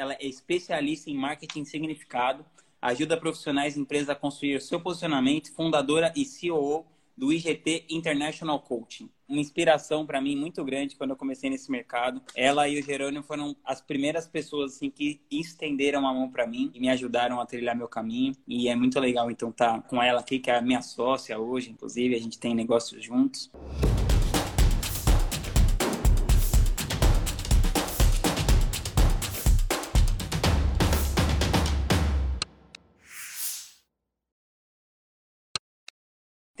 ela é especialista em marketing significado, ajuda profissionais e empresas a construir seu posicionamento, fundadora e CEO do IGT International Coaching. Uma inspiração para mim muito grande quando eu comecei nesse mercado. Ela e o Jerônimo foram as primeiras pessoas assim que estenderam a mão para mim e me ajudaram a trilhar meu caminho. E é muito legal então estar tá com ela aqui, que é a minha sócia hoje, inclusive, a gente tem negócios juntos.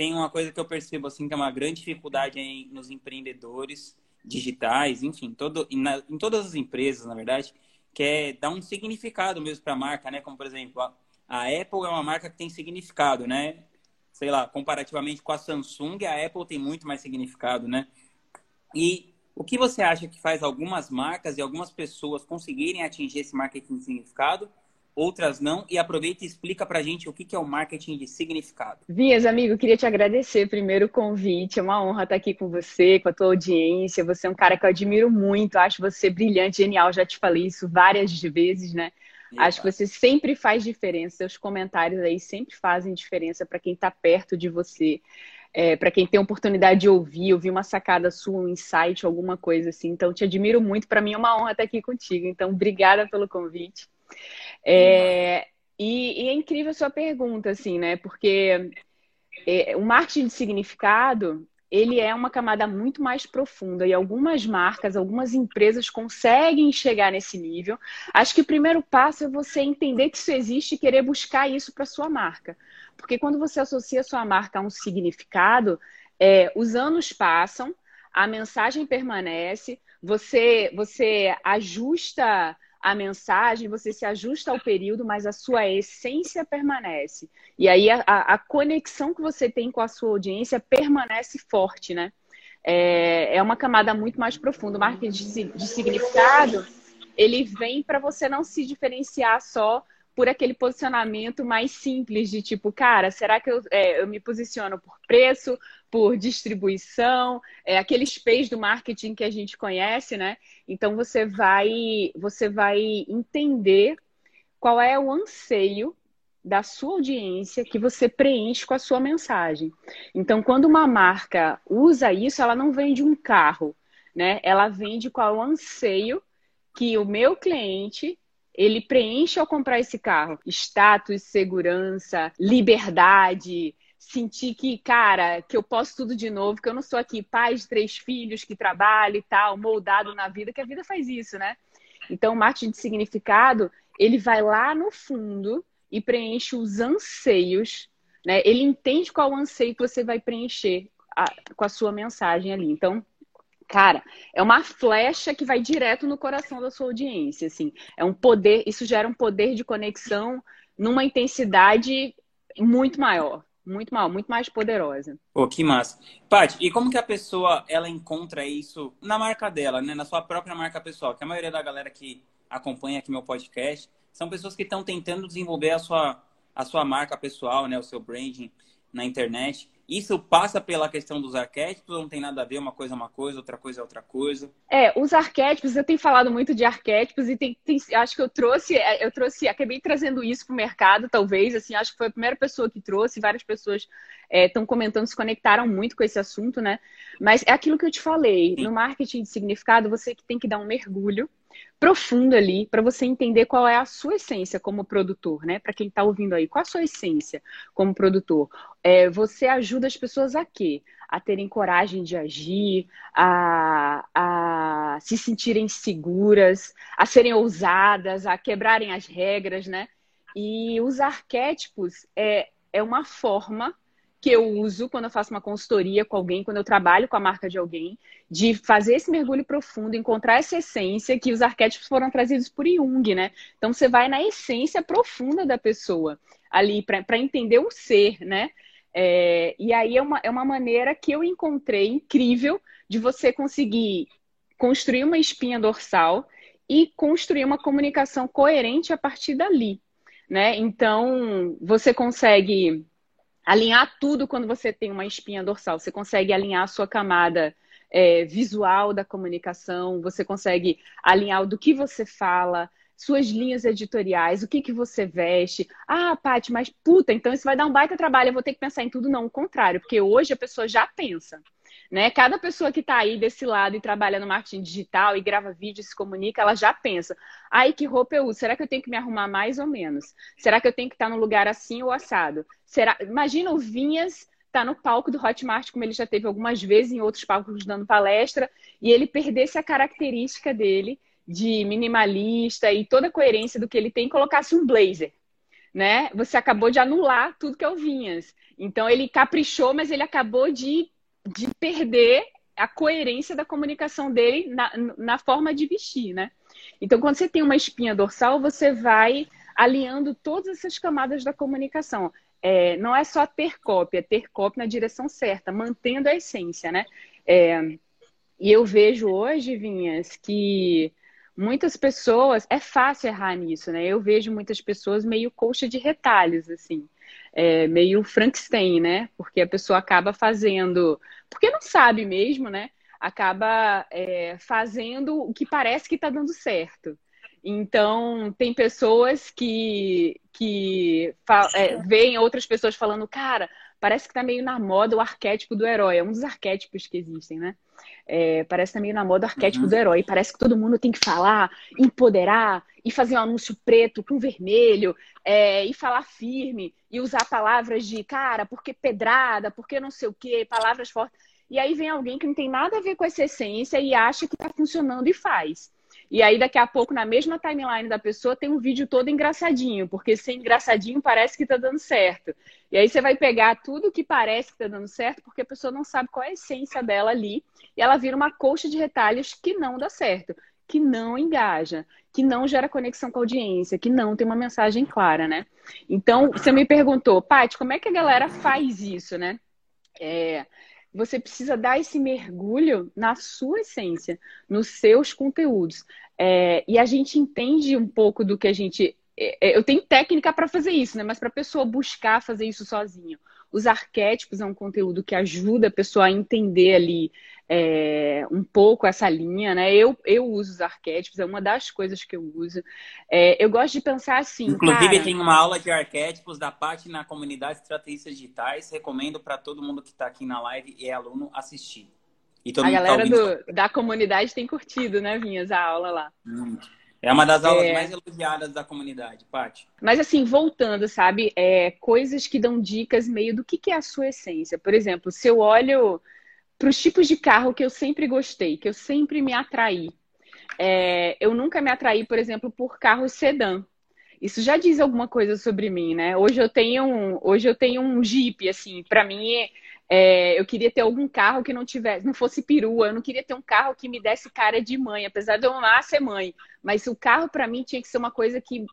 Tem uma coisa que eu percebo assim que é uma grande dificuldade em, nos empreendedores digitais, enfim, todo, na, em todas as empresas, na verdade, que é dar um significado mesmo para a marca, né? Como por exemplo, a, a, Apple é uma marca que tem significado, né? Sei lá, comparativamente com a Samsung, a Apple tem muito mais significado, né? E o que você acha que faz algumas marcas e algumas pessoas conseguirem atingir esse marketing significado outras não. E aproveita e explica para a gente o que é o marketing de significado. Vias, amigo, queria te agradecer primeiro o convite. É uma honra estar aqui com você, com a tua audiência. Você é um cara que eu admiro muito, acho você brilhante, genial. Já te falei isso várias vezes, né? Eita. Acho que você sempre faz diferença. Seus comentários aí sempre fazem diferença para quem está perto de você. É, para quem tem oportunidade de ouvir, ouvir uma sacada sua, um insight, alguma coisa assim. Então, te admiro muito. Para mim é uma honra estar aqui contigo. Então, obrigada pelo convite. É, e, e, é incrível a sua pergunta, assim, né? Porque é, o marketing de significado, ele é uma camada muito mais profunda e algumas marcas, algumas empresas conseguem chegar nesse nível. Acho que o primeiro passo é você entender que isso existe e querer buscar isso para sua marca. Porque quando você associa a sua marca a um significado, é, os anos passam, a mensagem permanece, você, você ajusta a mensagem, você se ajusta ao período, mas a sua essência permanece. E aí a, a conexão que você tem com a sua audiência permanece forte, né? É, é uma camada muito mais profunda. O marketing de, de significado, ele vem para você não se diferenciar só por aquele posicionamento mais simples de tipo, cara, será que eu, é, eu me posiciono por preço, por distribuição, é, aqueles P's do marketing que a gente conhece, né? Então você vai, você vai entender qual é o anseio da sua audiência que você preenche com a sua mensagem. Então, quando uma marca usa isso, ela não vende um carro, né? Ela vende qual é o anseio que o meu cliente ele preenche ao comprar esse carro. Status, segurança, liberdade, sentir que, cara, que eu posso tudo de novo, que eu não sou aqui pai de três filhos, que trabalho e tal, moldado na vida, que a vida faz isso, né? Então, o marketing de significado, ele vai lá no fundo e preenche os anseios, né? Ele entende qual anseio que você vai preencher a, com a sua mensagem ali. Então, cara, é uma flecha que vai direto no coração da sua audiência, assim. É um poder, isso gera um poder de conexão numa intensidade muito maior muito mal, muito mais poderosa. Pô, que massa. Paty, e como que a pessoa ela encontra isso na marca dela, né? Na sua própria marca pessoal? Que a maioria da galera que acompanha aqui meu podcast são pessoas que estão tentando desenvolver a sua, a sua marca pessoal, né? O seu branding na internet. Isso passa pela questão dos arquétipos não tem nada a ver? Uma coisa é uma coisa, outra coisa é outra coisa? É, os arquétipos, eu tenho falado muito de arquétipos e tem, tem, acho que eu trouxe, é, eu trouxe, acabei trazendo isso para o mercado, talvez, assim, acho que foi a primeira pessoa que trouxe, várias pessoas estão é, comentando, se conectaram muito com esse assunto, né? Mas é aquilo que eu te falei, Sim. no marketing de significado, você que tem que dar um mergulho profundo ali para você entender qual é a sua essência como produtor, né? Para quem está ouvindo aí, qual a sua essência como produtor? É, você ajuda as pessoas a quê? A terem coragem de agir, a, a se sentirem seguras, a serem ousadas, a quebrarem as regras, né? E os arquétipos é, é uma forma que eu uso quando eu faço uma consultoria com alguém, quando eu trabalho com a marca de alguém, de fazer esse mergulho profundo, encontrar essa essência que os arquétipos foram trazidos por Jung, né? Então você vai na essência profunda da pessoa ali para entender o ser, né? É, e aí é uma, é uma maneira que eu encontrei incrível de você conseguir construir uma espinha dorsal e construir uma comunicação coerente a partir dali, né? Então você consegue alinhar tudo quando você tem uma espinha dorsal. Você consegue alinhar a sua camada é, visual da comunicação, você consegue alinhar do que você fala, suas linhas editoriais, o que, que você veste. Ah, Paty, mas puta, então isso vai dar um baita trabalho, eu vou ter que pensar em tudo. Não, o contrário, porque hoje a pessoa já pensa. Né? Cada pessoa que está aí desse lado e trabalha no marketing digital e grava vídeo se comunica, ela já pensa: ai, que roupa eu uso? Será que eu tenho que me arrumar mais ou menos? Será que eu tenho que estar num lugar assim ou assado? Será? Imagina o Vinhas tá no palco do Hotmart, como ele já teve algumas vezes em outros palcos dando palestra, e ele perdesse a característica dele de minimalista e toda a coerência do que ele tem colocasse um blazer. Né? Você acabou de anular tudo que é o Vinhas. Então ele caprichou, mas ele acabou de, de perder a coerência da comunicação dele na, na forma de vestir, né? Então, quando você tem uma espinha dorsal, você vai alinhando todas essas camadas da comunicação é, não é só ter cópia, é ter cópia na direção certa, mantendo a essência, né? É, e eu vejo hoje, Vinhas, que muitas pessoas, é fácil errar nisso, né? Eu vejo muitas pessoas meio coxa de retalhos, assim, é, meio Frankenstein, né? Porque a pessoa acaba fazendo, porque não sabe mesmo, né? Acaba é, fazendo o que parece que está dando certo. Então, tem pessoas que, que é, veem outras pessoas falando, cara, parece que tá meio na moda o arquétipo do herói. É um dos arquétipos que existem, né? É, parece que tá meio na moda o arquétipo uhum. do herói. Parece que todo mundo tem que falar, empoderar e fazer um anúncio preto com vermelho é, e falar firme e usar palavras de cara, porque pedrada, porque não sei o quê, palavras fortes. E aí vem alguém que não tem nada a ver com essa essência e acha que tá funcionando e faz. E aí, daqui a pouco, na mesma timeline da pessoa, tem um vídeo todo engraçadinho, porque ser engraçadinho parece que tá dando certo. E aí você vai pegar tudo que parece que tá dando certo, porque a pessoa não sabe qual é a essência dela ali, e ela vira uma coxa de retalhos que não dá certo, que não engaja, que não gera conexão com a audiência, que não tem uma mensagem clara, né? Então, você me perguntou, Paty, como é que a galera faz isso, né? É, você precisa dar esse mergulho na sua essência, nos seus conteúdos. É, e a gente entende um pouco do que a gente. É, é eu tenho técnica para fazer isso, né? Mas para a pessoa buscar fazer isso sozinho. Os arquétipos é um conteúdo que ajuda a pessoa a entender ali é, um pouco essa linha, né? Eu, eu uso os arquétipos, é uma das coisas que eu uso. É, eu gosto de pensar assim. Inclusive, cara... tem uma aula de arquétipos da parte na comunidade Estratégias Digitais. Recomendo para todo mundo que está aqui na live e é aluno assistir. A tá galera tá do, da comunidade tem curtido, né, Vinhas, a aula lá. Muito. É uma das aulas é... mais elogiadas da comunidade, Paty. Mas assim, voltando, sabe? É, coisas que dão dicas meio do que, que é a sua essência. Por exemplo, se eu olho para os tipos de carro que eu sempre gostei, que eu sempre me atraí. É, eu nunca me atraí, por exemplo, por carros sedã. Isso já diz alguma coisa sobre mim, né? Hoje eu tenho um, hoje eu tenho um Jeep, assim, para mim é, eu queria ter algum carro que não tivesse, não fosse perua, eu não queria ter um carro que me desse cara de mãe, apesar de eu amar ser mãe, mas o carro para mim tinha que ser uma coisa que,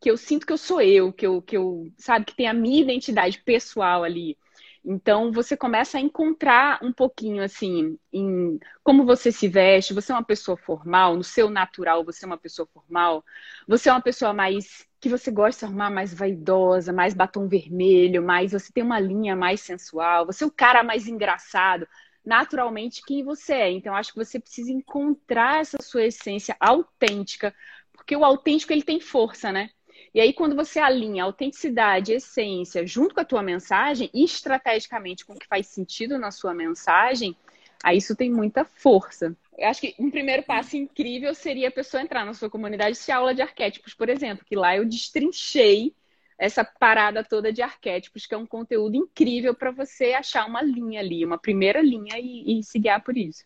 que eu sinto que eu sou eu, que eu, que eu, sabe, que tem a minha identidade pessoal ali. Então você começa a encontrar um pouquinho assim em como você se veste, você é uma pessoa formal, no seu natural você é uma pessoa formal, você é uma pessoa mais que você gosta de arrumar mais vaidosa, mais batom vermelho, mais você tem uma linha mais sensual, você é o cara mais engraçado, naturalmente quem você é. Então acho que você precisa encontrar essa sua essência autêntica, porque o autêntico ele tem força, né? E aí, quando você alinha autenticidade, essência, junto com a tua mensagem, e estrategicamente com o que faz sentido na sua mensagem, aí isso tem muita força. Eu acho que um primeiro passo incrível seria a pessoa entrar na sua comunidade e aula de arquétipos, por exemplo, que lá eu destrinchei essa parada toda de arquétipos, que é um conteúdo incrível para você achar uma linha ali, uma primeira linha e, e se guiar por isso.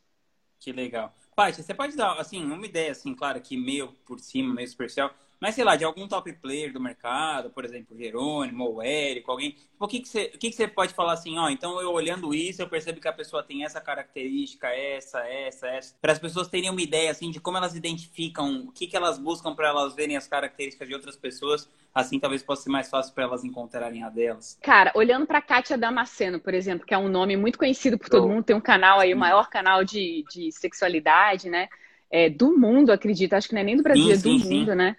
Que legal. Paty, você pode dar, assim, uma ideia, assim, claro, que meio por cima, meio superficial, mas sei lá, de algum top player do mercado, por exemplo, Jerônimo ou Érico, alguém. Tipo, o que, que, você, o que, que você pode falar assim, ó, então eu olhando isso, eu percebo que a pessoa tem essa característica, essa, essa, essa. Para as pessoas terem uma ideia, assim, de como elas identificam, o que, que elas buscam para elas verem as características de outras pessoas, assim talvez possa ser mais fácil para elas encontrarem a delas. Cara, olhando para Kátia Damasceno, por exemplo, que é um nome muito conhecido por todo oh. mundo, tem um canal aí, o maior canal de, de sexualidade, né? É, do mundo, acredito. Acho que não é nem do Brasil, sim, é do sim, mundo, sim. né?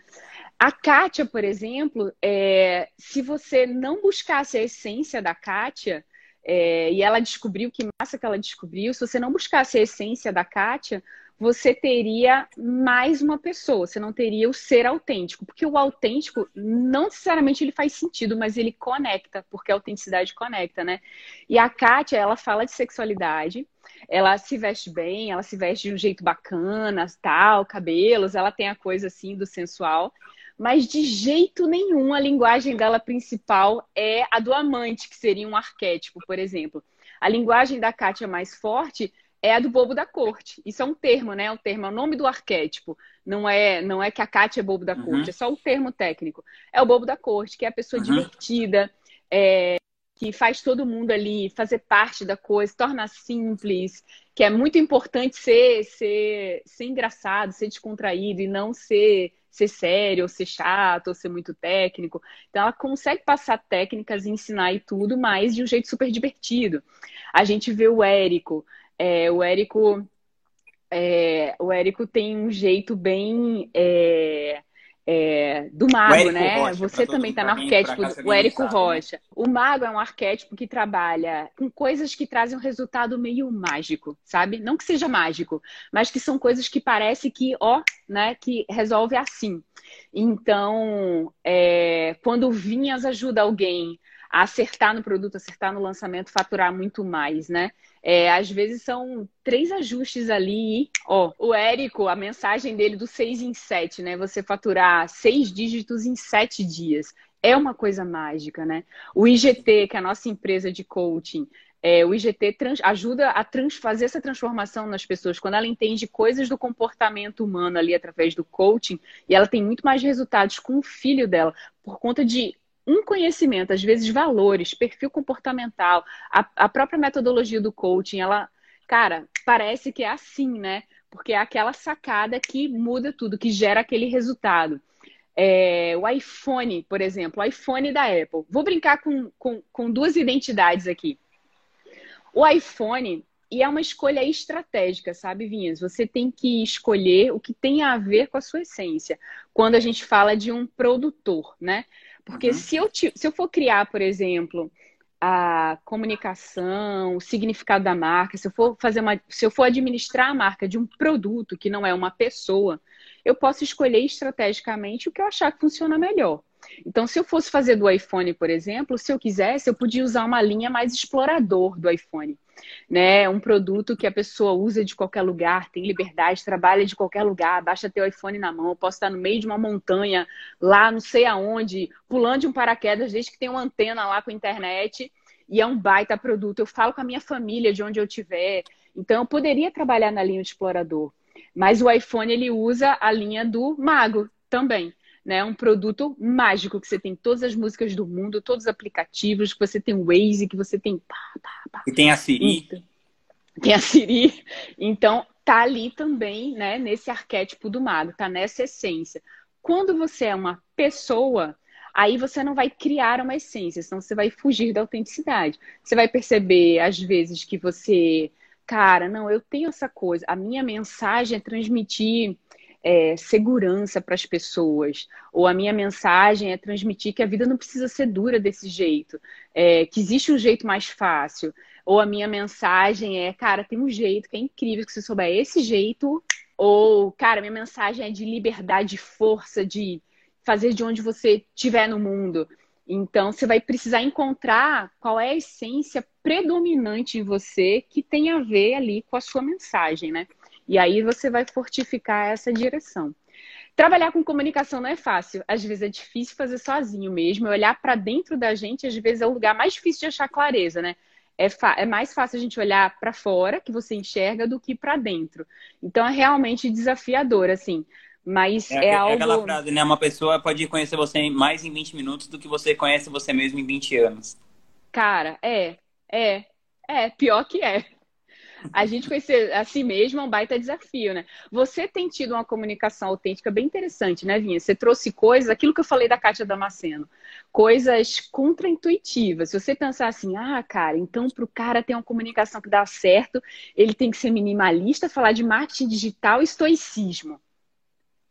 A Kátia, por exemplo, é, se você não buscasse a essência da Kátia, é, e ela descobriu que massa que ela descobriu, se você não buscasse a essência da Kátia, você teria mais uma pessoa, você não teria o ser autêntico, porque o autêntico não necessariamente ele faz sentido, mas ele conecta, porque a autenticidade conecta, né? E a Kátia, ela fala de sexualidade, ela se veste bem, ela se veste de um jeito bacana, tal, cabelos, ela tem a coisa assim do sensual, mas de jeito nenhum a linguagem dela principal é a do amante, que seria um arquétipo, por exemplo. A linguagem da Kátia mais forte é a do bobo da corte. Isso é um termo, né? O termo é o nome do arquétipo. Não é, não é que a Kátia é bobo da corte, uhum. é só o termo técnico. É o bobo da corte, que é a pessoa uhum. divertida, é, que faz todo mundo ali fazer parte da coisa, torna simples, que é muito importante ser, ser, ser engraçado, ser descontraído e não ser, ser sério, ou ser chato, ou ser muito técnico. Então ela consegue passar técnicas e ensinar e tudo, mas de um jeito super divertido. A gente vê o Érico. É, o Érico é, o Érico tem um jeito bem é, é, do mago, né? Rocha, Você também está no arquétipo do Érico sabe? Rocha. Né? O mago é um arquétipo que trabalha com coisas que trazem um resultado meio mágico, sabe? Não que seja mágico, mas que são coisas que parece que, ó, né, que resolve assim. Então, é, quando o Vinhas ajuda alguém acertar no produto, acertar no lançamento, faturar muito mais, né? É, às vezes são três ajustes ali. Ó, o Érico, a mensagem dele do 6 em 7, né? Você faturar seis dígitos em sete dias. É uma coisa mágica, né? O IGT, que é a nossa empresa de coaching, é, o IGT trans, ajuda a trans, fazer essa transformação nas pessoas. Quando ela entende coisas do comportamento humano ali através do coaching, e ela tem muito mais resultados com o filho dela, por conta de um conhecimento, às vezes valores, perfil comportamental, a, a própria metodologia do coaching, ela, cara, parece que é assim, né? Porque é aquela sacada que muda tudo, que gera aquele resultado. É, o iPhone, por exemplo, o iPhone da Apple. Vou brincar com, com, com duas identidades aqui. O iPhone, e é uma escolha estratégica, sabe, Vinhas? Você tem que escolher o que tem a ver com a sua essência. Quando a gente fala de um produtor, né? Porque uhum. se, eu, se eu for criar, por exemplo, a comunicação, o significado da marca, se eu for fazer uma, se eu for administrar a marca de um produto que não é uma pessoa, eu posso escolher estrategicamente o que eu achar que funciona melhor. Então, se eu fosse fazer do iPhone, por exemplo, se eu quisesse, eu podia usar uma linha mais explorador do iPhone. Né? Um produto que a pessoa usa de qualquer lugar, tem liberdade, trabalha de qualquer lugar, baixa teu iPhone na mão, posso estar no meio de uma montanha, lá não sei aonde, pulando de um paraquedas, desde que tem uma antena lá com internet, e é um baita produto. Eu falo com a minha família de onde eu estiver. Então, eu poderia trabalhar na linha de explorador. Mas o iPhone, ele usa a linha do mago também né? Um produto mágico que você tem todas as músicas do mundo, todos os aplicativos, que você tem o Waze, que você tem pá, pá, pá. E tem a Siri. Tem a Siri. Então, tá ali também, né, nesse arquétipo do mago, tá nessa essência. Quando você é uma pessoa, aí você não vai criar uma essência, senão você vai fugir da autenticidade. Você vai perceber, às vezes, que você, cara, não, eu tenho essa coisa, a minha mensagem é transmitir é, segurança para as pessoas, ou a minha mensagem é transmitir que a vida não precisa ser dura desse jeito, é, que existe um jeito mais fácil, ou a minha mensagem é, cara, tem um jeito que é incrível, que você souber esse jeito, ou, cara, minha mensagem é de liberdade, de força, de fazer de onde você estiver no mundo. Então, você vai precisar encontrar qual é a essência predominante em você que tem a ver ali com a sua mensagem, né? E aí você vai fortificar essa direção. Trabalhar com comunicação não é fácil. Às vezes é difícil fazer sozinho mesmo. Olhar para dentro da gente, às vezes, é o lugar mais difícil de achar clareza, né? É, é mais fácil a gente olhar para fora, que você enxerga, do que para dentro. Então é realmente desafiador, assim. Mas é, é, é algo. aquela frase, né? Uma pessoa pode conhecer você mais em 20 minutos do que você conhece você mesmo em 20 anos. Cara, é. É. É, pior que é a gente conhecer a si mesmo é um baita desafio, né? Você tem tido uma comunicação autêntica bem interessante, né, Vinha? Você trouxe coisas, aquilo que eu falei da Kátia Damasceno, coisas contraintuitivas. Se você pensar assim, ah, cara, então para o cara ter uma comunicação que dá certo, ele tem que ser minimalista, falar de marketing digital e estoicismo.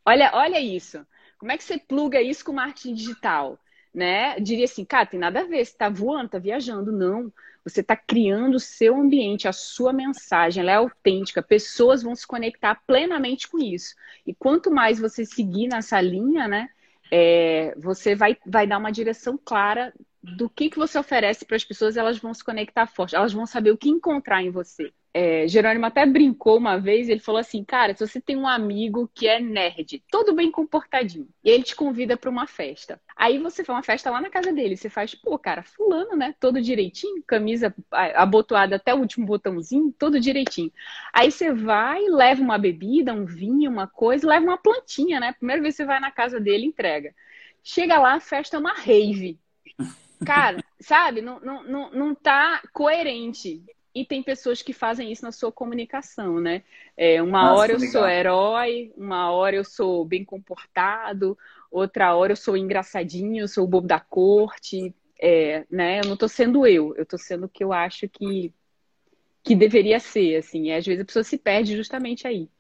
Olha, olha isso. Como é que você pluga isso com marketing digital? né, diria assim, cara, tem nada a ver, você está voando, está viajando. Não, você está criando o seu ambiente, a sua mensagem, ela é autêntica, pessoas vão se conectar plenamente com isso. E quanto mais você seguir nessa linha, né, é, você vai, vai dar uma direção clara do que, que você oferece para as pessoas, elas vão se conectar forte, elas vão saber o que encontrar em você. É, Jerônimo até brincou uma vez, ele falou assim, cara, se você tem um amigo que é nerd, todo bem comportadinho, e ele te convida para uma festa. Aí você faz uma festa lá na casa dele, você faz, pô, cara, fulano, né? Todo direitinho, camisa abotoada até o último botãozinho, todo direitinho. Aí você vai, leva uma bebida, um vinho, uma coisa, leva uma plantinha, né? Primeira vez você vai na casa dele, entrega. Chega lá, a festa é uma rave. Cara, sabe? Não, não, não, não tá coerente. E tem pessoas que fazem isso na sua comunicação, né? É, uma Nossa, hora eu legal. sou herói, uma hora eu sou bem comportado, outra hora eu sou engraçadinho, eu sou o bobo da corte. É, né? Eu não tô sendo eu, eu tô sendo o que eu acho que, que deveria ser, assim. E às vezes a pessoa se perde justamente aí.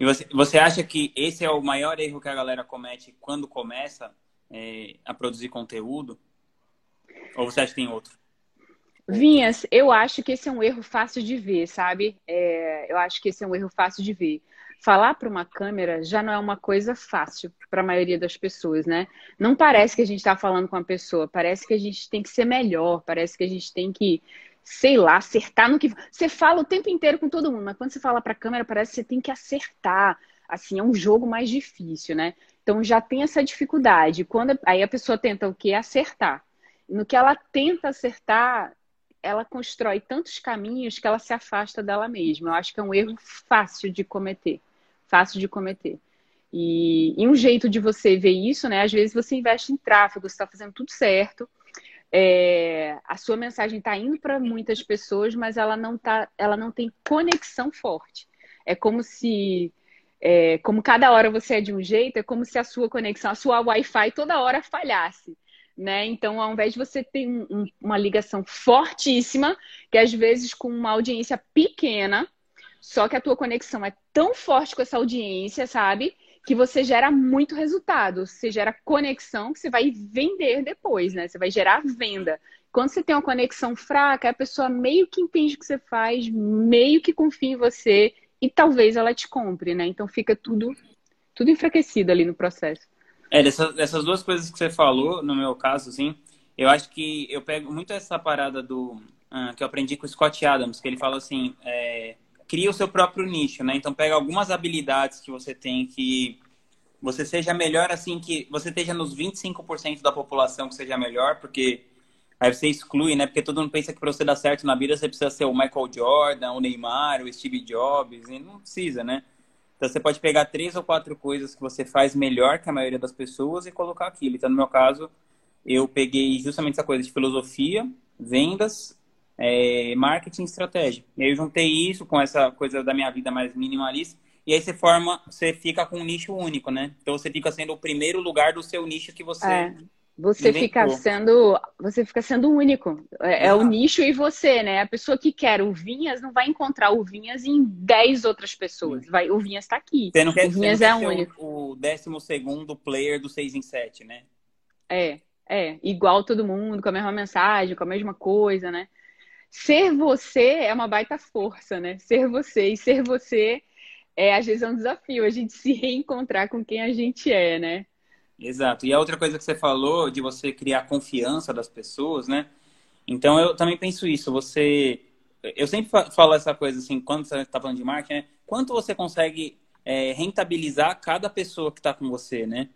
E você, você acha que esse é o maior erro que a galera comete quando começa é, a produzir conteúdo? Ou você acha que tem outro? Vinhas, eu acho que esse é um erro fácil de ver, sabe? É, eu acho que esse é um erro fácil de ver. Falar para uma câmera já não é uma coisa fácil para a maioria das pessoas, né? Não parece que a gente está falando com a pessoa, parece que a gente tem que ser melhor, parece que a gente tem que, sei lá, acertar no que. Você fala o tempo inteiro com todo mundo, mas quando você fala para a câmera, parece que você tem que acertar. Assim, é um jogo mais difícil, né? Então já tem essa dificuldade. Quando aí a pessoa tenta o quê? Acertar no que ela tenta acertar, ela constrói tantos caminhos que ela se afasta dela mesma. Eu acho que é um erro fácil de cometer. Fácil de cometer. E, e um jeito de você ver isso, né? Às vezes você investe em tráfego, você está fazendo tudo certo. É, a sua mensagem está indo para muitas pessoas, mas ela não, tá, ela não tem conexão forte. É como se é, como cada hora você é de um jeito, é como se a sua conexão, a sua Wi-Fi toda hora falhasse né? Então, ao invés de você ter um, uma ligação fortíssima, que às vezes com uma audiência pequena, só que a tua conexão é tão forte com essa audiência, sabe? Que você gera muito resultado. Você gera conexão que você vai vender depois, né? Você vai gerar venda. Quando você tem uma conexão fraca, a pessoa meio que entende o que você faz, meio que confia em você e talvez ela te compre, né? Então fica tudo, tudo enfraquecido ali no processo. É, dessas, dessas duas coisas que você falou, no meu caso, assim, eu acho que eu pego muito essa parada do. Uh, que eu aprendi com o Scott Adams, que ele fala assim: é, cria o seu próprio nicho, né? Então, pega algumas habilidades que você tem que você seja melhor, assim, que você esteja nos 25% da população que seja melhor, porque aí você exclui, né? Porque todo mundo pensa que para você dar certo na vida você precisa ser o Michael Jordan, o Neymar, o Steve Jobs, e não precisa, né? Então você pode pegar três ou quatro coisas que você faz melhor que a maioria das pessoas e colocar aquilo. Então, no meu caso, eu peguei justamente essa coisa de filosofia, vendas, é, marketing e estratégia. E aí eu juntei isso com essa coisa da minha vida mais minimalista. E aí você forma, você fica com um nicho único, né? Então você fica sendo o primeiro lugar do seu nicho que você é. Você fica sendo, você fica sendo único. É, é, o nicho e você, né? A pessoa que quer o Vinhas não vai encontrar o Vinhas em 10 outras pessoas. Vai, o Vinhas está aqui. Você não quer, o Vinhas é único. O, décimo segundo player do 6 em 7, né? É, é. Igual todo mundo, com a mesma mensagem, com a mesma coisa, né? Ser você é uma baita força, né? Ser você. E ser você é, às vezes, é um desafio. A gente se reencontrar com quem a gente é, né? Exato. E a outra coisa que você falou de você criar confiança das pessoas, né? Então eu também penso isso. Você, eu sempre falo essa coisa assim, quando você está falando de marketing, né? quanto você consegue é, rentabilizar cada pessoa que está com você, né?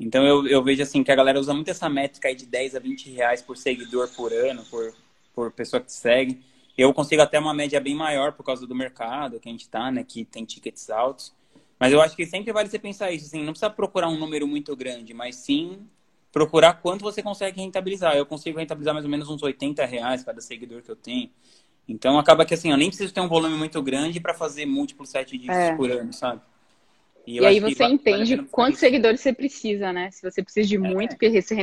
Então eu, eu vejo assim que a galera usa muito essa métrica aí de 10 a 20 reais por seguidor por ano, por, por pessoa que segue. Eu consigo até uma média bem maior por causa do mercado que a gente está, né? Que tem tickets altos. Mas eu acho que sempre vale você pensar isso, assim, não precisa procurar um número muito grande, mas sim procurar quanto você consegue rentabilizar. Eu consigo rentabilizar mais ou menos uns 80 reais cada seguidor que eu tenho. Então acaba que assim, eu nem preciso ter um volume muito grande para fazer múltiplos sete dígitos é. por ano, sabe? E, e aí você entende vale quantos seguidores você precisa, né? Se você precisa de é. muito, porque você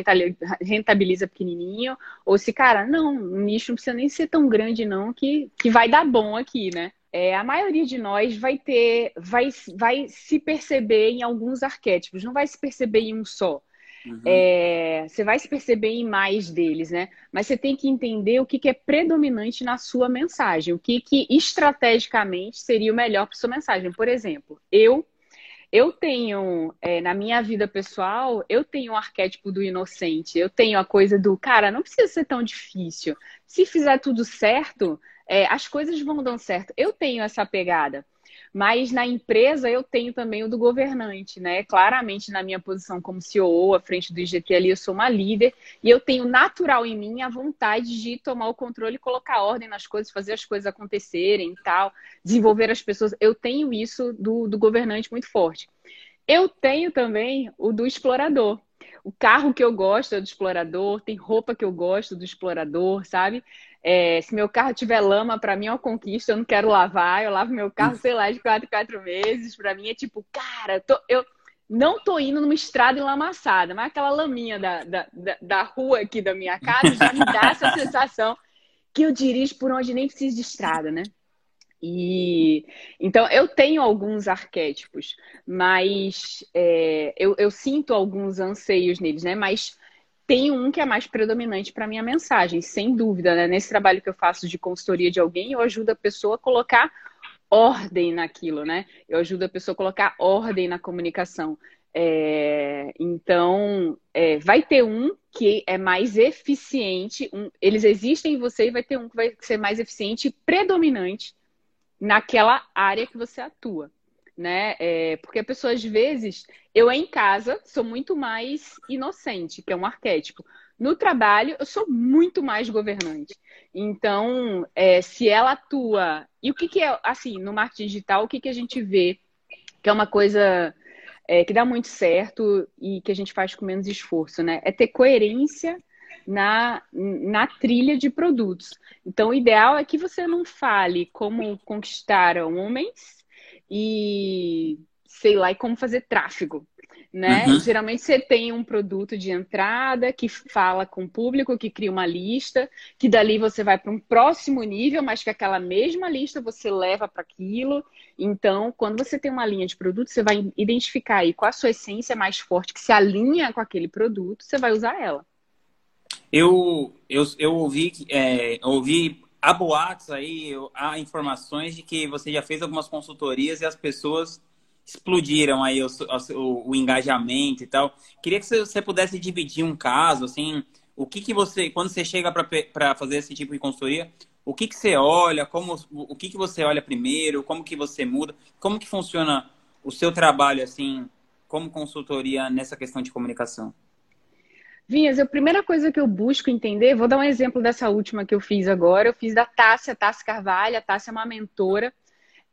rentabiliza pequenininho, ou se, cara, não, o nicho não precisa nem ser tão grande, não, que, que vai dar bom aqui, né? É, a maioria de nós vai ter, vai, vai se perceber em alguns arquétipos, não vai se perceber em um só. Uhum. É, você vai se perceber em mais deles, né? Mas você tem que entender o que, que é predominante na sua mensagem, o que, que estrategicamente seria o melhor para sua mensagem. Por exemplo, eu eu tenho, é, na minha vida pessoal, eu tenho o arquétipo do inocente, eu tenho a coisa do, cara, não precisa ser tão difícil. Se fizer tudo certo, é, as coisas vão dar certo. Eu tenho essa pegada. Mas na empresa eu tenho também o do governante, né? Claramente na minha posição como CEO, à frente do IGT ali, eu sou uma líder e eu tenho natural em mim a vontade de tomar o controle, colocar ordem nas coisas, fazer as coisas acontecerem e tal, desenvolver as pessoas. Eu tenho isso do, do governante muito forte. Eu tenho também o do explorador. O carro que eu gosto é do explorador, tem roupa que eu gosto do explorador, sabe? É, se meu carro tiver lama, para mim é uma conquista, eu não quero lavar, eu lavo meu carro, sei lá, de quatro, quatro meses. Para mim é tipo, cara, tô, eu não tô indo numa estrada enlamaçada, mas aquela laminha da, da, da, da rua aqui da minha casa já me dá essa sensação que eu dirijo por onde nem preciso de estrada, né? E então eu tenho alguns arquétipos, mas é, eu, eu sinto alguns anseios neles, né? Mas tem um que é mais predominante para minha mensagem, sem dúvida, né? Nesse trabalho que eu faço de consultoria de alguém, eu ajudo a pessoa a colocar ordem naquilo, né? Eu ajudo a pessoa a colocar ordem na comunicação. É, então, é, vai ter um que é mais eficiente, um, eles existem em você e vai ter um que vai ser mais eficiente e predominante naquela área que você atua né? É, porque a pessoa, às vezes, eu em casa sou muito mais inocente, que é um arquétipo. No trabalho, eu sou muito mais governante. Então, é, se ela atua. E o que, que é, assim, no marketing digital, o que, que a gente vê que é uma coisa é, que dá muito certo e que a gente faz com menos esforço, né? É ter coerência na, na trilha de produtos. Então, o ideal é que você não fale como conquistar homens e sei lá, e como fazer tráfego. Né? Uhum. Geralmente você tem um produto de entrada que fala com o público, que cria uma lista, que dali você vai para um próximo nível, mas que aquela mesma lista você leva para aquilo. Então, quando você tem uma linha de produto, você vai identificar aí qual a sua essência mais forte que se alinha com aquele produto, você vai usar ela. Eu, eu, eu ouvi, é, ouvi há boatos aí, há informações de que você já fez algumas consultorias e as pessoas explodiram aí o, o, o engajamento e tal. Queria que você pudesse dividir um caso, assim, o que, que você, quando você chega para fazer esse tipo de consultoria, o que, que você olha, como, o que, que você olha primeiro, como que você muda, como que funciona o seu trabalho, assim, como consultoria nessa questão de comunicação? Vinhas, a primeira coisa que eu busco entender, vou dar um exemplo dessa última que eu fiz agora. Eu fiz da Tássia, Tássia Carvalho. A Tássia é uma mentora,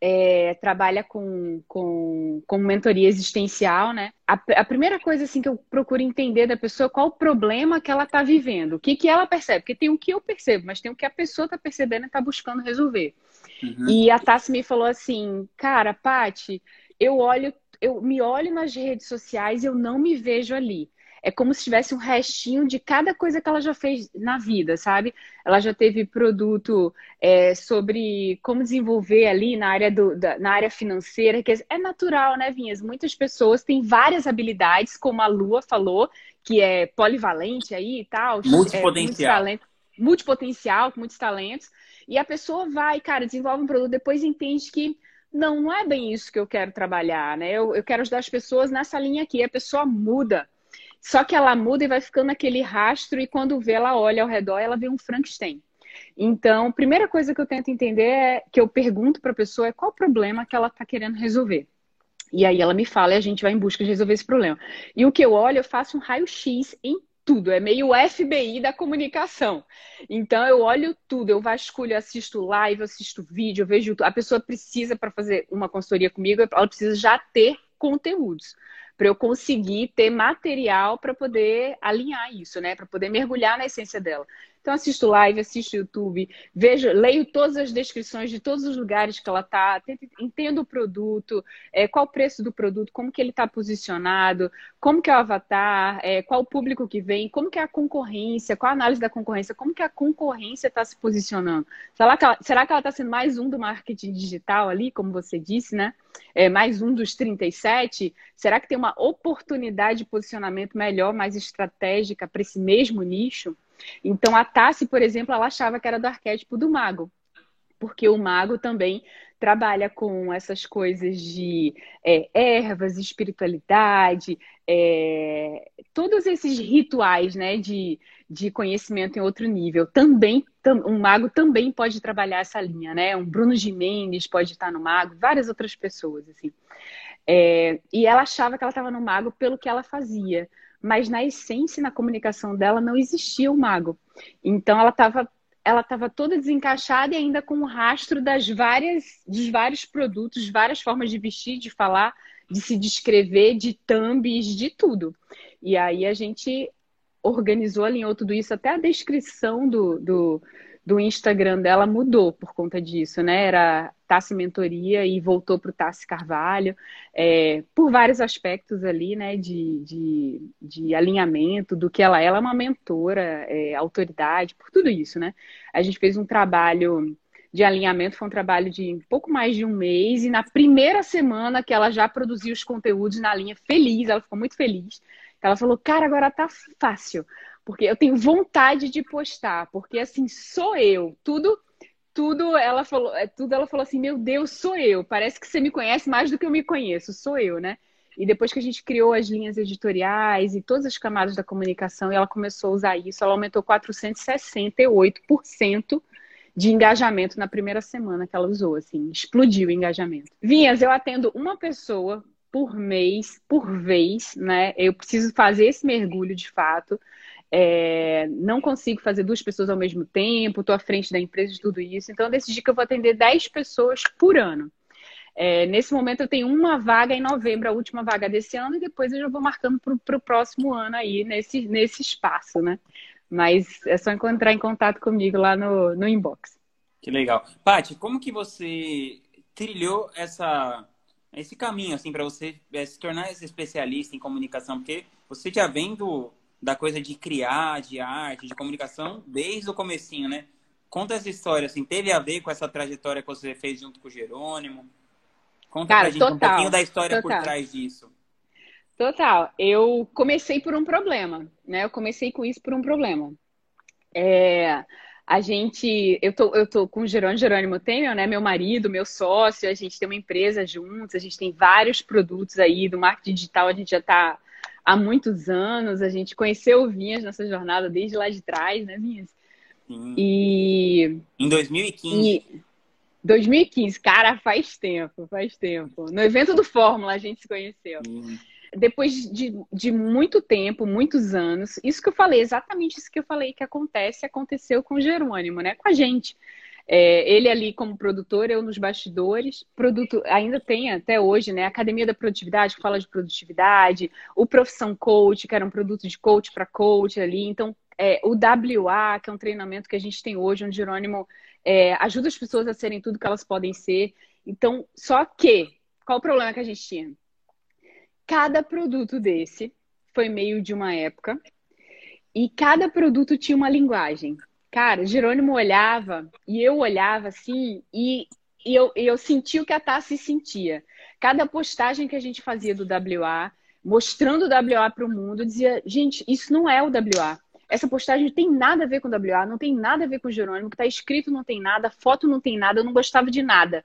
é, trabalha com, com, com mentoria existencial, né? A, a, primeira coisa assim que eu procuro entender da pessoa é qual o problema que ela está vivendo, o que, que ela percebe. Porque tem o que eu percebo, mas tem o que a pessoa está percebendo e está buscando resolver. Uhum. E a Tássia me falou assim, cara, Pati, eu olho, eu me olho nas redes sociais e eu não me vejo ali é como se tivesse um restinho de cada coisa que ela já fez na vida, sabe? Ela já teve produto é, sobre como desenvolver ali na área, do, da, na área financeira, que é natural, né, Vinhas? Muitas pessoas têm várias habilidades, como a Lua falou, que é polivalente aí e tal. Multipotencial. É, multipotencial, com muitos talentos. E a pessoa vai, cara, desenvolve um produto, depois entende que não, não é bem isso que eu quero trabalhar, né? Eu, eu quero ajudar as pessoas nessa linha aqui. A pessoa muda. Só que ela muda e vai ficando aquele rastro, e quando vê, ela olha ao redor, ela vê um Frankenstein. Então, a primeira coisa que eu tento entender é que eu pergunto para a pessoa é qual o problema que ela está querendo resolver. E aí ela me fala e a gente vai em busca de resolver esse problema. E o que eu olho, eu faço um raio-x em tudo, é meio FBI da comunicação. Então eu olho tudo, eu vasculho, assisto live, assisto vídeo, eu vejo a pessoa precisa para fazer uma consultoria comigo, ela precisa já ter conteúdos para eu conseguir ter material para poder alinhar isso, né? Para poder mergulhar na essência dela. Então, assisto live, assisto YouTube, vejo, leio todas as descrições de todos os lugares que ela está, entendo o produto, é, qual o preço do produto, como que ele está posicionado, como que é o avatar, é, qual o público que vem, como que é a concorrência, qual a análise da concorrência, como que a concorrência está se posicionando. Será que ela está sendo mais um do marketing digital ali, como você disse, né? É, mais um dos 37? Será que tem uma oportunidade de posicionamento melhor, mais estratégica para esse mesmo nicho? Então, a Tassi, por exemplo, ela achava que era do arquétipo do mago, porque o mago também trabalha com essas coisas de é, ervas, espiritualidade, é, todos esses rituais né, de, de conhecimento em outro nível. Também, tam, um mago também pode trabalhar essa linha, né? Um Bruno Gimenez pode estar no mago, várias outras pessoas, assim. É, e ela achava que ela estava no mago pelo que ela fazia mas na essência, na comunicação dela, não existia o mago. Então ela estava ela estava toda desencaixada e ainda com o rastro das várias, dos vários produtos, várias formas de vestir, de falar, de se descrever, de thumbs, de tudo. E aí a gente organizou, alinhou tudo isso, até a descrição do, do, do Instagram dela mudou por conta disso, né? Era Tassi Mentoria e voltou para o Tassi Carvalho, é, por vários aspectos ali, né? De, de, de, alinhamento do que ela é. Ela é uma mentora, é, autoridade, por tudo isso, né? A gente fez um trabalho de alinhamento, foi um trabalho de pouco mais de um mês, e na primeira semana que ela já produziu os conteúdos na linha, feliz, ela ficou muito feliz. Ela falou, cara, agora tá fácil porque eu tenho vontade de postar, porque assim, sou eu. Tudo tudo ela falou, é, tudo ela falou assim, meu Deus, sou eu. Parece que você me conhece mais do que eu me conheço, sou eu, né? E depois que a gente criou as linhas editoriais e todas as camadas da comunicação, e ela começou a usar isso, ela aumentou 468% de engajamento na primeira semana que ela usou, assim, explodiu o engajamento. Vinhas, eu atendo uma pessoa por mês, por vez, né? Eu preciso fazer esse mergulho de fato é, não consigo fazer duas pessoas ao mesmo tempo, estou à frente da empresa de tudo isso. Então, eu decidi que eu vou atender 10 pessoas por ano. É, nesse momento, eu tenho uma vaga em novembro, a última vaga desse ano, e depois eu já vou marcando para o próximo ano aí, nesse, nesse espaço, né? Mas é só encontrar em contato comigo lá no, no inbox. Que legal. Paty, como que você trilhou essa, esse caminho, assim, para você é, se tornar esse especialista em comunicação? Porque você já vem do, da coisa de criar, de arte, de comunicação, desde o comecinho, né? Conta essa história, assim, teve a ver com essa trajetória que você fez junto com o Jerônimo? Conta Cara, pra gente total, um pouquinho da história total. por trás disso. Total. Eu comecei por um problema, né? Eu comecei com isso por um problema. É, a gente, eu tô, eu tô com o Jerônimo, Jerônimo Temer, né? Meu marido, meu sócio, a gente tem uma empresa juntos, a gente tem vários produtos aí do marketing digital, a gente já está há muitos anos. A gente conheceu o Vinhas nessa jornada desde lá de trás, né, Vinhas? Sim. E. Em 2015. E... 2015, cara, faz tempo, faz tempo. No evento do Fórmula a gente se conheceu. Sim. Depois de, de muito tempo, muitos anos, isso que eu falei, exatamente isso que eu falei que acontece, aconteceu com o Jerônimo, né? Com a gente. É, ele ali como produtor, eu nos bastidores. Produto ainda tem até hoje, né? Academia da Produtividade, que fala de produtividade, o Profissão Coach, que era um produto de coach para coach ali. Então, é, o WA, que é um treinamento que a gente tem hoje, onde Jerônimo é, ajuda as pessoas a serem tudo que elas podem ser. Então, só que, qual o problema que a gente tinha? Cada produto desse foi meio de uma época e cada produto tinha uma linguagem. Cara, Jerônimo olhava e eu olhava assim e, e eu, eu senti o que a Tassi sentia. Cada postagem que a gente fazia do WA, mostrando o WA para o mundo, dizia: gente, isso não é o WA. Essa postagem tem nada a ver com o WA, não tem nada a ver com o Jerônimo, que está escrito não tem nada, foto não tem nada, eu não gostava de nada.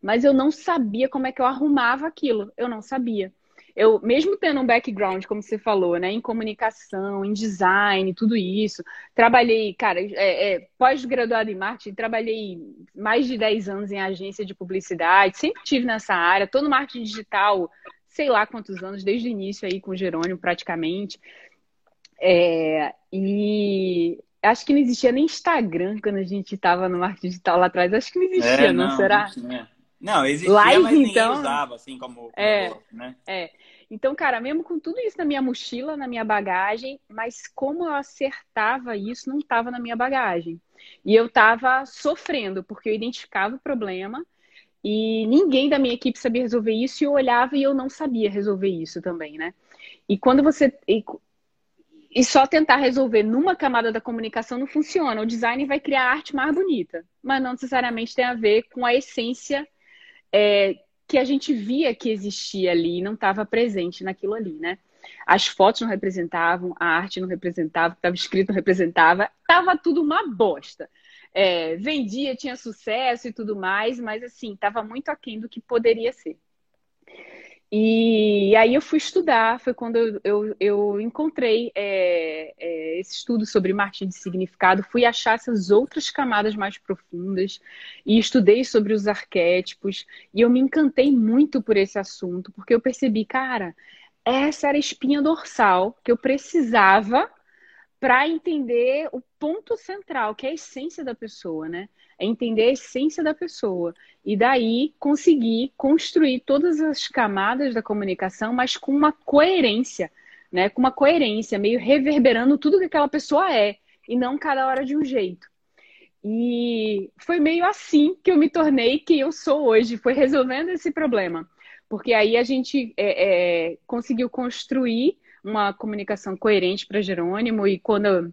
Mas eu não sabia como é que eu arrumava aquilo, eu não sabia eu, mesmo tendo um background, como você falou, né, em comunicação, em design, tudo isso, trabalhei, cara, é, é, pós-graduado em marketing, trabalhei mais de 10 anos em agência de publicidade, sempre tive nessa área, tô no marketing digital, sei lá quantos anos, desde o início aí com o Jerônimo, praticamente. É, e acho que não existia nem Instagram quando a gente estava no marketing digital lá atrás, acho que não existia, é, não, não, será? Não, não existia, Live, mas ninguém então... usava, assim como, como é, né? É. Então, cara, mesmo com tudo isso na minha mochila, na minha bagagem, mas como eu acertava isso, não estava na minha bagagem. E eu estava sofrendo, porque eu identificava o problema e ninguém da minha equipe sabia resolver isso, e eu olhava e eu não sabia resolver isso também, né? E quando você. E, e só tentar resolver numa camada da comunicação não funciona. O design vai criar a arte mais bonita, mas não necessariamente tem a ver com a essência é, que a gente via que existia ali e não estava presente naquilo ali, né? As fotos não representavam, a arte não representava, o que estava escrito não representava, estava tudo uma bosta é, vendia, tinha sucesso e tudo mais, mas assim, estava muito aquém do que poderia ser. E aí eu fui estudar, foi quando eu, eu, eu encontrei é, é, esse estudo sobre marketing de significado, fui achar essas outras camadas mais profundas e estudei sobre os arquétipos. E eu me encantei muito por esse assunto, porque eu percebi, cara, essa era a espinha dorsal que eu precisava para entender o ponto central, que é a essência da pessoa, né? É entender a essência da pessoa. E daí conseguir construir todas as camadas da comunicação, mas com uma coerência, né? Com uma coerência, meio reverberando tudo que aquela pessoa é, e não cada hora de um jeito. E foi meio assim que eu me tornei quem eu sou hoje, foi resolvendo esse problema. Porque aí a gente é, é, conseguiu construir uma comunicação coerente para Jerônimo e quando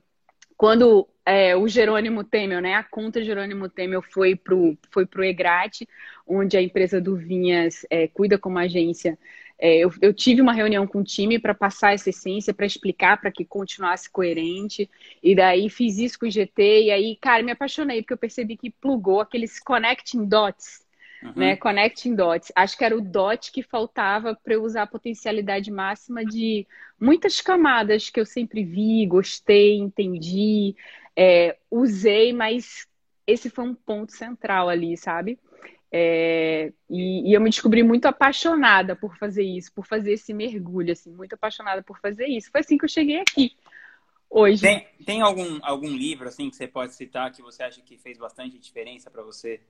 quando é, o Jerônimo Temel, né, a conta Jerônimo Temel foi para o foi pro EGRAT, onde a empresa do Vinhas é, cuida como agência, é, eu, eu, tive uma reunião com o time para passar essa essência, para explicar, para que continuasse coerente, e daí fiz isso com o GT, e aí, cara, me apaixonei, porque eu percebi que plugou aqueles connecting dots uhum. né? Connecting dots. Acho que era o dot que faltava para eu usar a potencialidade máxima de muitas camadas que eu sempre vi, gostei, entendi, é, usei, mas esse foi um ponto central ali, sabe? É, e, e, eu me descobri muito apaixonada por fazer isso, por fazer esse mergulho, assim, muito apaixonada por fazer isso. Foi assim que eu cheguei aqui hoje. Tem, tem algum, algum livro assim que você pode citar que você acha que fez bastante diferença para você?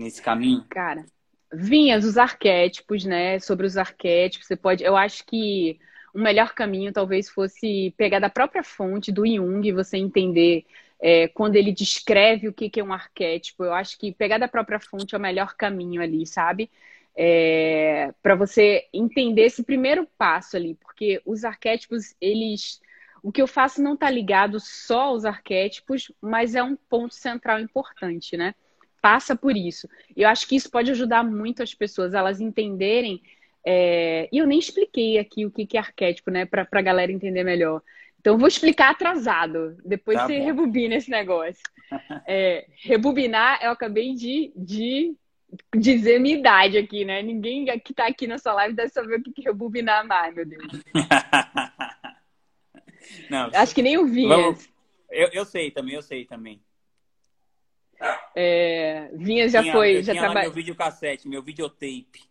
Nesse caminho? Cara, vinhas os arquétipos, né? Sobre os arquétipos, você pode. Eu acho que o melhor caminho talvez fosse pegar da própria fonte do Jung, você entender é, quando ele descreve o que, que é um arquétipo. Eu acho que pegar da própria fonte é o melhor caminho ali, sabe? É, para você entender esse primeiro passo ali, porque os arquétipos, eles. O que eu faço não está ligado só aos arquétipos, mas é um ponto central importante, né? Passa por isso. E eu acho que isso pode ajudar muito as pessoas, elas entenderem. É... E eu nem expliquei aqui o que é arquétipo, né, para a galera entender melhor. Então, eu vou explicar atrasado. Depois tá você bom. rebobina esse negócio. É, rebobinar, eu acabei de, de dizer minha idade aqui, né? Ninguém que está aqui nessa live deve saber o que é rebobinar mais, meu Deus. Não, Acho que nem o Vinhas. Eu, eu sei também, eu sei também. É, Vinha já tinha, foi. já trabalhou. Meu videocassete, meu videotape.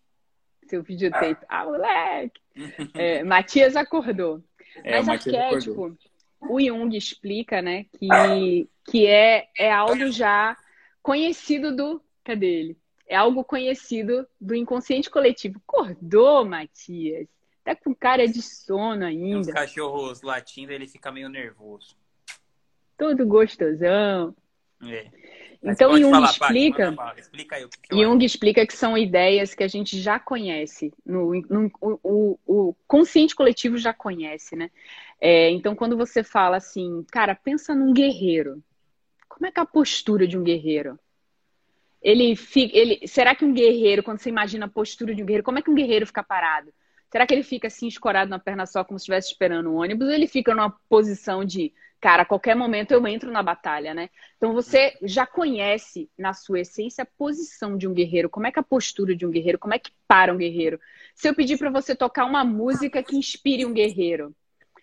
Seu videotape. Ah, moleque! é, Matias acordou. É, Mas arquétipo, acordou. o Jung explica, né, que, que é, é algo já conhecido do. Cadê ele? É algo conhecido do inconsciente coletivo. Acordou, Matias. Tá com cara de sono ainda. Os cachorros latindo, ele fica meio nervoso. Todo gostosão. É. Então, Jung falar, explica, explica aí, que Jung explica que são ideias que a gente já conhece, no, no o, o, consciente coletivo já conhece, né? É, então, quando você fala assim, cara, pensa num guerreiro. Como é que é a postura de um guerreiro? Ele fica, ele, será que um guerreiro, quando você imagina a postura de um guerreiro, como é que um guerreiro fica parado? Será que ele fica assim escorado na perna só, como se estivesse esperando o um ônibus? Ou ele fica numa posição de cara, a qualquer momento eu entro na batalha, né? Então você já conhece na sua essência a posição de um guerreiro, como é que é a postura de um guerreiro, como é que para um guerreiro. Se eu pedir para você tocar uma música que inspire um guerreiro,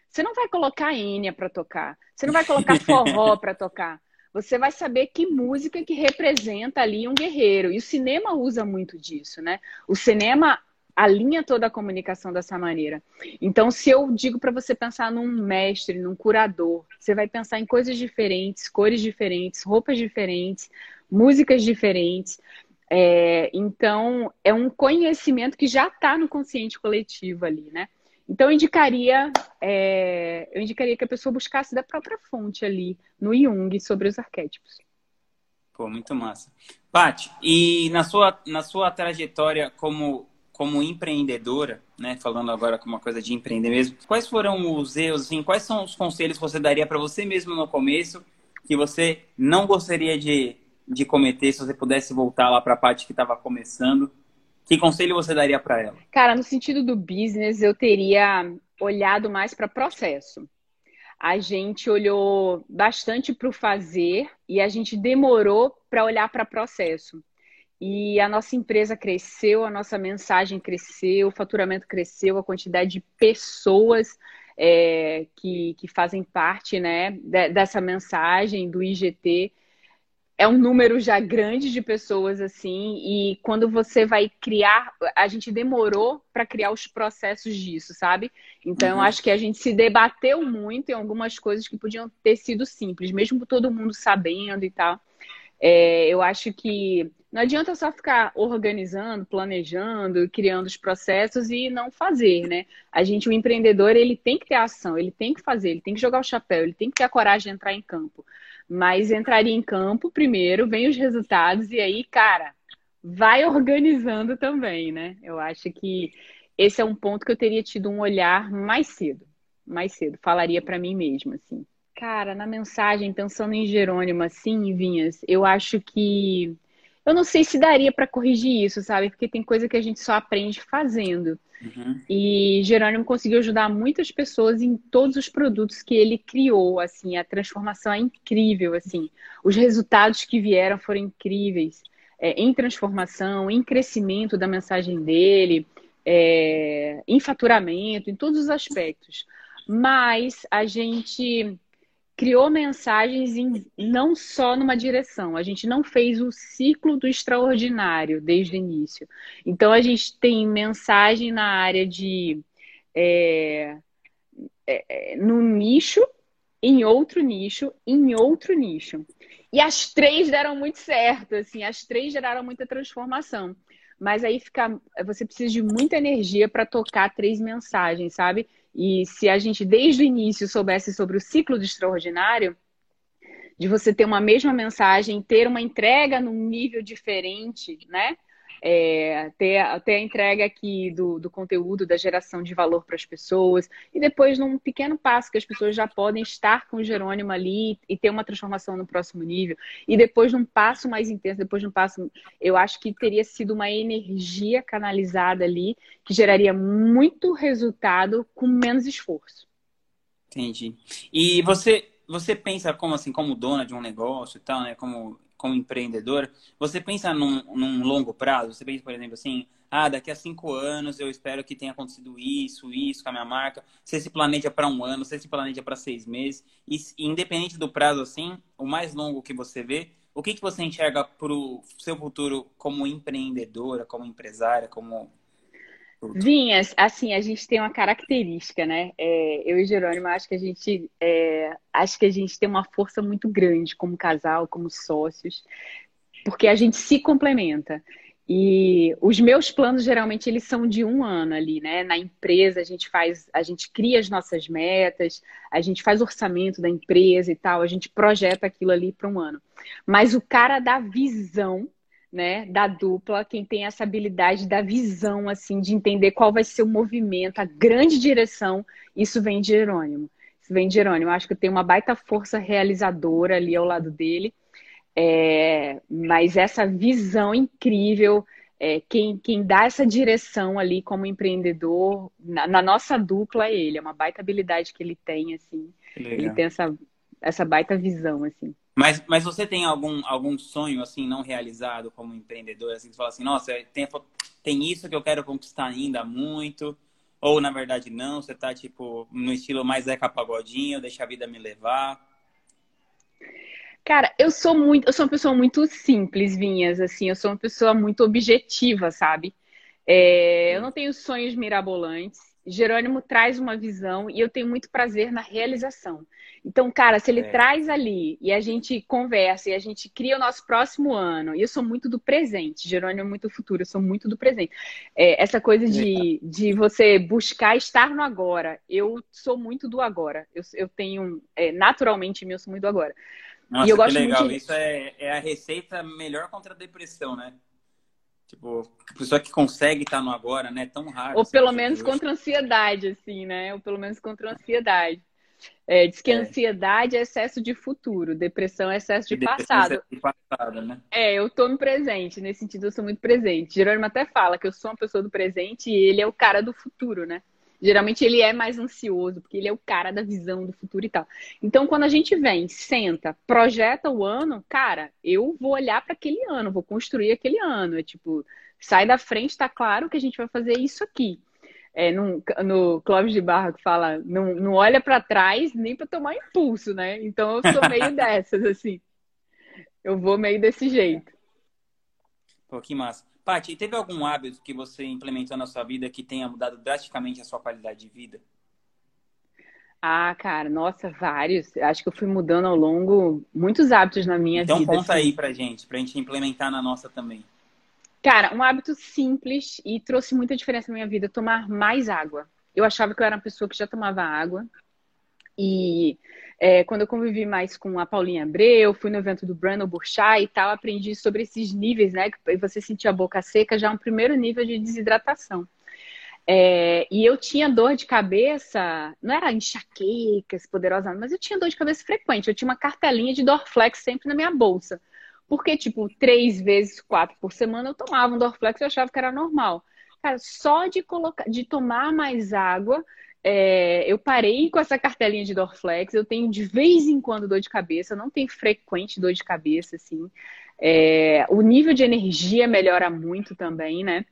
você não vai colocar Enya para tocar, você não vai colocar forró para tocar. Você vai saber que música que representa ali um guerreiro. E o cinema usa muito disso, né? O cinema alinha toda a comunicação dessa maneira. Então, se eu digo para você pensar num mestre, num curador, você vai pensar em coisas diferentes, cores diferentes, roupas diferentes, músicas diferentes. É, então, é um conhecimento que já está no consciente coletivo ali, né? Então, eu indicaria, é, eu indicaria que a pessoa buscasse da própria fonte ali, no Jung, sobre os arquétipos. Pô, muito massa. Paty, e na sua, na sua trajetória como, como empreendedora, né, falando agora com uma coisa de empreender mesmo, quais foram os erros, assim, quais são os conselhos que você daria para você mesmo no começo que você não gostaria de, de cometer se você pudesse voltar lá para a Paty que estava começando? Que conselho você daria para ela? Cara, no sentido do business, eu teria olhado mais para processo. A gente olhou bastante para o fazer e a gente demorou para olhar para processo. E a nossa empresa cresceu, a nossa mensagem cresceu, o faturamento cresceu, a quantidade de pessoas é, que, que fazem parte né, dessa mensagem do IGT é um número já grande de pessoas assim, e quando você vai criar, a gente demorou para criar os processos disso, sabe? Então, uhum. acho que a gente se debateu muito em algumas coisas que podiam ter sido simples, mesmo todo mundo sabendo e tal. É, eu acho que não adianta só ficar organizando, planejando, criando os processos e não fazer, né? A gente, o empreendedor, ele tem que ter ação, ele tem que fazer, ele tem que jogar o chapéu, ele tem que ter a coragem de entrar em campo. Mas entraria em campo primeiro, vem os resultados e aí, cara, vai organizando também, né? Eu acho que esse é um ponto que eu teria tido um olhar mais cedo, mais cedo. Falaria para mim mesma, assim. Cara, na mensagem, pensando em Jerônimo, assim, Vinhas, eu acho que eu não sei se daria para corrigir isso, sabe? Porque tem coisa que a gente só aprende fazendo. Uhum. E Jerônimo conseguiu ajudar muitas pessoas em todos os produtos que ele criou, assim, a transformação é incrível, assim. Os resultados que vieram foram incríveis. É, em transformação, em crescimento da mensagem dele, é, em faturamento, em todos os aspectos. Mas a gente criou mensagens em, não só numa direção, a gente não fez o ciclo do extraordinário desde o início. Então, a gente tem mensagem na área de. É, é, é, no nicho, em outro nicho, em outro nicho. E as três deram muito certo, assim, as três geraram muita transformação. Mas aí fica, você precisa de muita energia para tocar três mensagens, sabe? E se a gente desde o início soubesse sobre o ciclo do extraordinário, de você ter uma mesma mensagem, ter uma entrega num nível diferente, né? É, ter a entrega aqui do, do conteúdo, da geração de valor para as pessoas, e depois num pequeno passo que as pessoas já podem estar com o Jerônimo ali e ter uma transformação no próximo nível, e depois num passo mais intenso, depois de um passo, eu acho que teria sido uma energia canalizada ali que geraria muito resultado com menos esforço. Entendi. E você, você pensa como assim, como dona de um negócio e tal, né? Como como empreendedor, você pensa num, num, longo prazo? Você pensa, por exemplo, assim, ah, daqui a cinco anos eu espero que tenha acontecido isso, isso com a minha marca. Você se planeja para um ano, você se planeja para seis meses. E independente do prazo, assim, o mais longo que você vê, o que, que você enxerga para o seu futuro como empreendedora, como empresária, como Vinhas, assim, a gente tem uma característica, né? É, eu e Jerônimo acho que a gente é, acho que a gente tem uma força muito grande como casal, como sócios, porque a gente se complementa. E os meus planos geralmente eles são de um ano ali, né? Na empresa a gente faz, a gente cria as nossas metas, a gente faz orçamento da empresa e tal, a gente projeta aquilo ali para um ano. Mas o cara da visão né, da dupla, quem tem essa habilidade da visão, assim, de entender qual vai ser o movimento, a grande direção, isso vem de Jerônimo. Isso vem de Jerônimo. Eu acho que tem uma baita força realizadora ali ao lado dele. É, mas essa visão incrível, é, quem, quem dá essa direção ali como empreendedor, na, na, nossa dupla é ele, é uma baita habilidade que ele tem, assim. Ele tem essa, essa baita visão, assim. Mas, mas você tem algum, algum sonho, assim, não realizado como empreendedor, assim, que você fala assim, nossa, tem, tem isso que eu quero conquistar ainda muito, ou, na verdade, não, você tá, tipo, no estilo mais Zeca Pagodinho, deixa a vida me levar? Cara, eu sou muito, eu sou uma pessoa muito simples, Vinhas, assim, eu sou uma pessoa muito objetiva, sabe? É, eu não tenho sonhos mirabolantes, Jerônimo traz uma visão e eu tenho muito prazer na realização. Então, cara, se ele é. traz ali e a gente conversa e a gente cria o nosso próximo ano, e eu sou muito do presente, Jerônimo é muito futuro, eu sou muito do presente. É, essa coisa de, de você buscar estar no agora, eu sou muito do agora. Eu, eu tenho, é, naturalmente, eu sou muito do agora. Nossa, e eu que gosto legal. Muito... Isso é, é a receita melhor contra a depressão, né? Tipo, a pessoa que consegue estar no agora, né? Tão raro. Ou pelo menos contra a ansiedade, assim, né? Ou pelo menos contra ansiedade. É, diz que é. ansiedade é excesso de futuro, depressão é excesso de passado. É de passado né? É, eu tô no presente, nesse sentido eu sou muito presente. Jerônimo até fala que eu sou uma pessoa do presente e ele é o cara do futuro, né? Geralmente ele é mais ansioso, porque ele é o cara da visão do futuro e tal. Então, quando a gente vem, senta, projeta o ano, cara, eu vou olhar para aquele ano, vou construir aquele ano. É tipo, sai da frente, tá claro que a gente vai fazer isso aqui. É, no, no Clóvis de Barra que fala, não, não olha para trás nem para tomar impulso, né? Então eu sou meio dessas, assim. Eu vou meio desse jeito. Pô, que massa. Paty, teve algum hábito que você implementou na sua vida que tenha mudado drasticamente a sua qualidade de vida? Ah, cara, nossa, vários. Acho que eu fui mudando ao longo muitos hábitos na minha então, vida. Então conta assim. aí pra gente, pra gente implementar na nossa também. Cara, um hábito simples e trouxe muita diferença na minha vida, tomar mais água. Eu achava que eu era uma pessoa que já tomava água. E é, quando eu convivi mais com a Paulinha Abreu, fui no evento do Brandon Burchard e tal, aprendi sobre esses níveis, né? Que você sentir a boca seca já é um primeiro nível de desidratação. É, e eu tinha dor de cabeça, não era enxaqueca, poderosa, mas eu tinha dor de cabeça frequente. Eu tinha uma cartelinha de Dorflex sempre na minha bolsa. Porque, tipo, três vezes, quatro por semana eu tomava um Dorflex e eu achava que era normal. Cara, só de colocar, de tomar mais água, é, eu parei com essa cartelinha de Dorflex. Eu tenho de vez em quando dor de cabeça, não tenho frequente dor de cabeça, assim. É, o nível de energia melhora muito também, né?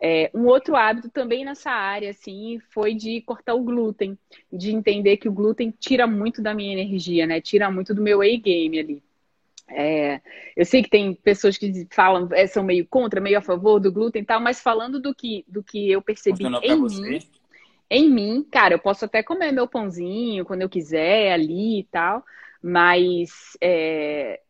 É, um outro hábito também nessa área, assim, foi de cortar o glúten, de entender que o glúten tira muito da minha energia, né? Tira muito do meu A-game ali. É, eu sei que tem pessoas que falam, é, são meio contra, meio a favor do glúten e tal, mas falando do que, do que eu percebi em mim, em mim, cara, eu posso até comer meu pãozinho quando eu quiser ali e tal, mas é,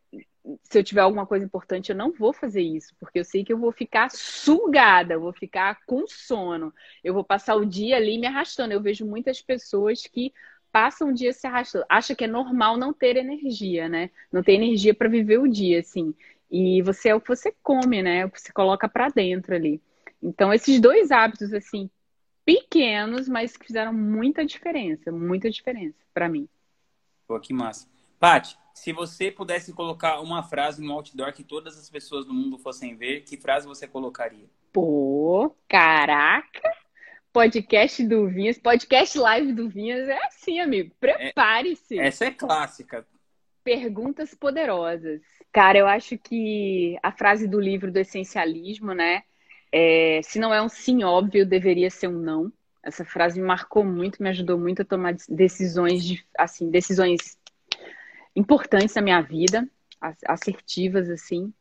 se eu tiver alguma coisa importante, eu não vou fazer isso, porque eu sei que eu vou ficar sugada, eu vou ficar com sono, eu vou passar o dia ali me arrastando. Eu vejo muitas pessoas que passam o dia se arrastando, acha que é normal não ter energia, né? Não ter energia para viver o dia, assim. E você é o que você come, né? O que você coloca para dentro ali. Então, esses dois hábitos, assim, pequenos, mas que fizeram muita diferença, muita diferença para mim. Pô, que massa. Paty, se você pudesse colocar uma frase no outdoor que todas as pessoas do mundo fossem ver, que frase você colocaria? Pô, caraca! Podcast do Vinhas, podcast live do Vinhas é assim, amigo. Prepare-se. É, essa é clássica. Perguntas poderosas. Cara, eu acho que a frase do livro do essencialismo, né? É, se não é um sim óbvio, deveria ser um não. Essa frase me marcou muito, me ajudou muito a tomar decisões, de, assim, decisões importantes na minha vida, assertivas, assim.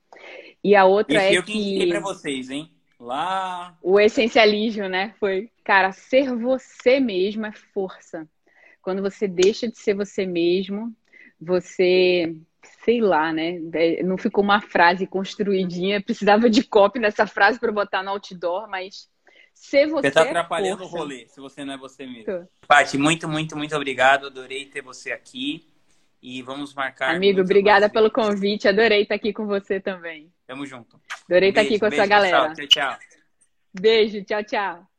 E a outra Esse é eu que... para vocês, hein? Lá... O essencialismo, né? Foi, cara, ser você mesmo é força. Quando você deixa de ser você mesmo, você sei lá, né? É, não ficou uma frase construidinha. Precisava de copy nessa frase para botar no outdoor, mas ser você. Você tá é atrapalhando força. o rolê, se você não é você mesmo. Tô. Paty, muito, muito, muito obrigado. Adorei ter você aqui. E vamos marcar. Amigo, obrigada pelo convite. Adorei estar aqui com você também. Tamo junto. Adorei beijo, estar aqui com beijo, essa galera. Tchau, tchau. Beijo, tchau, tchau.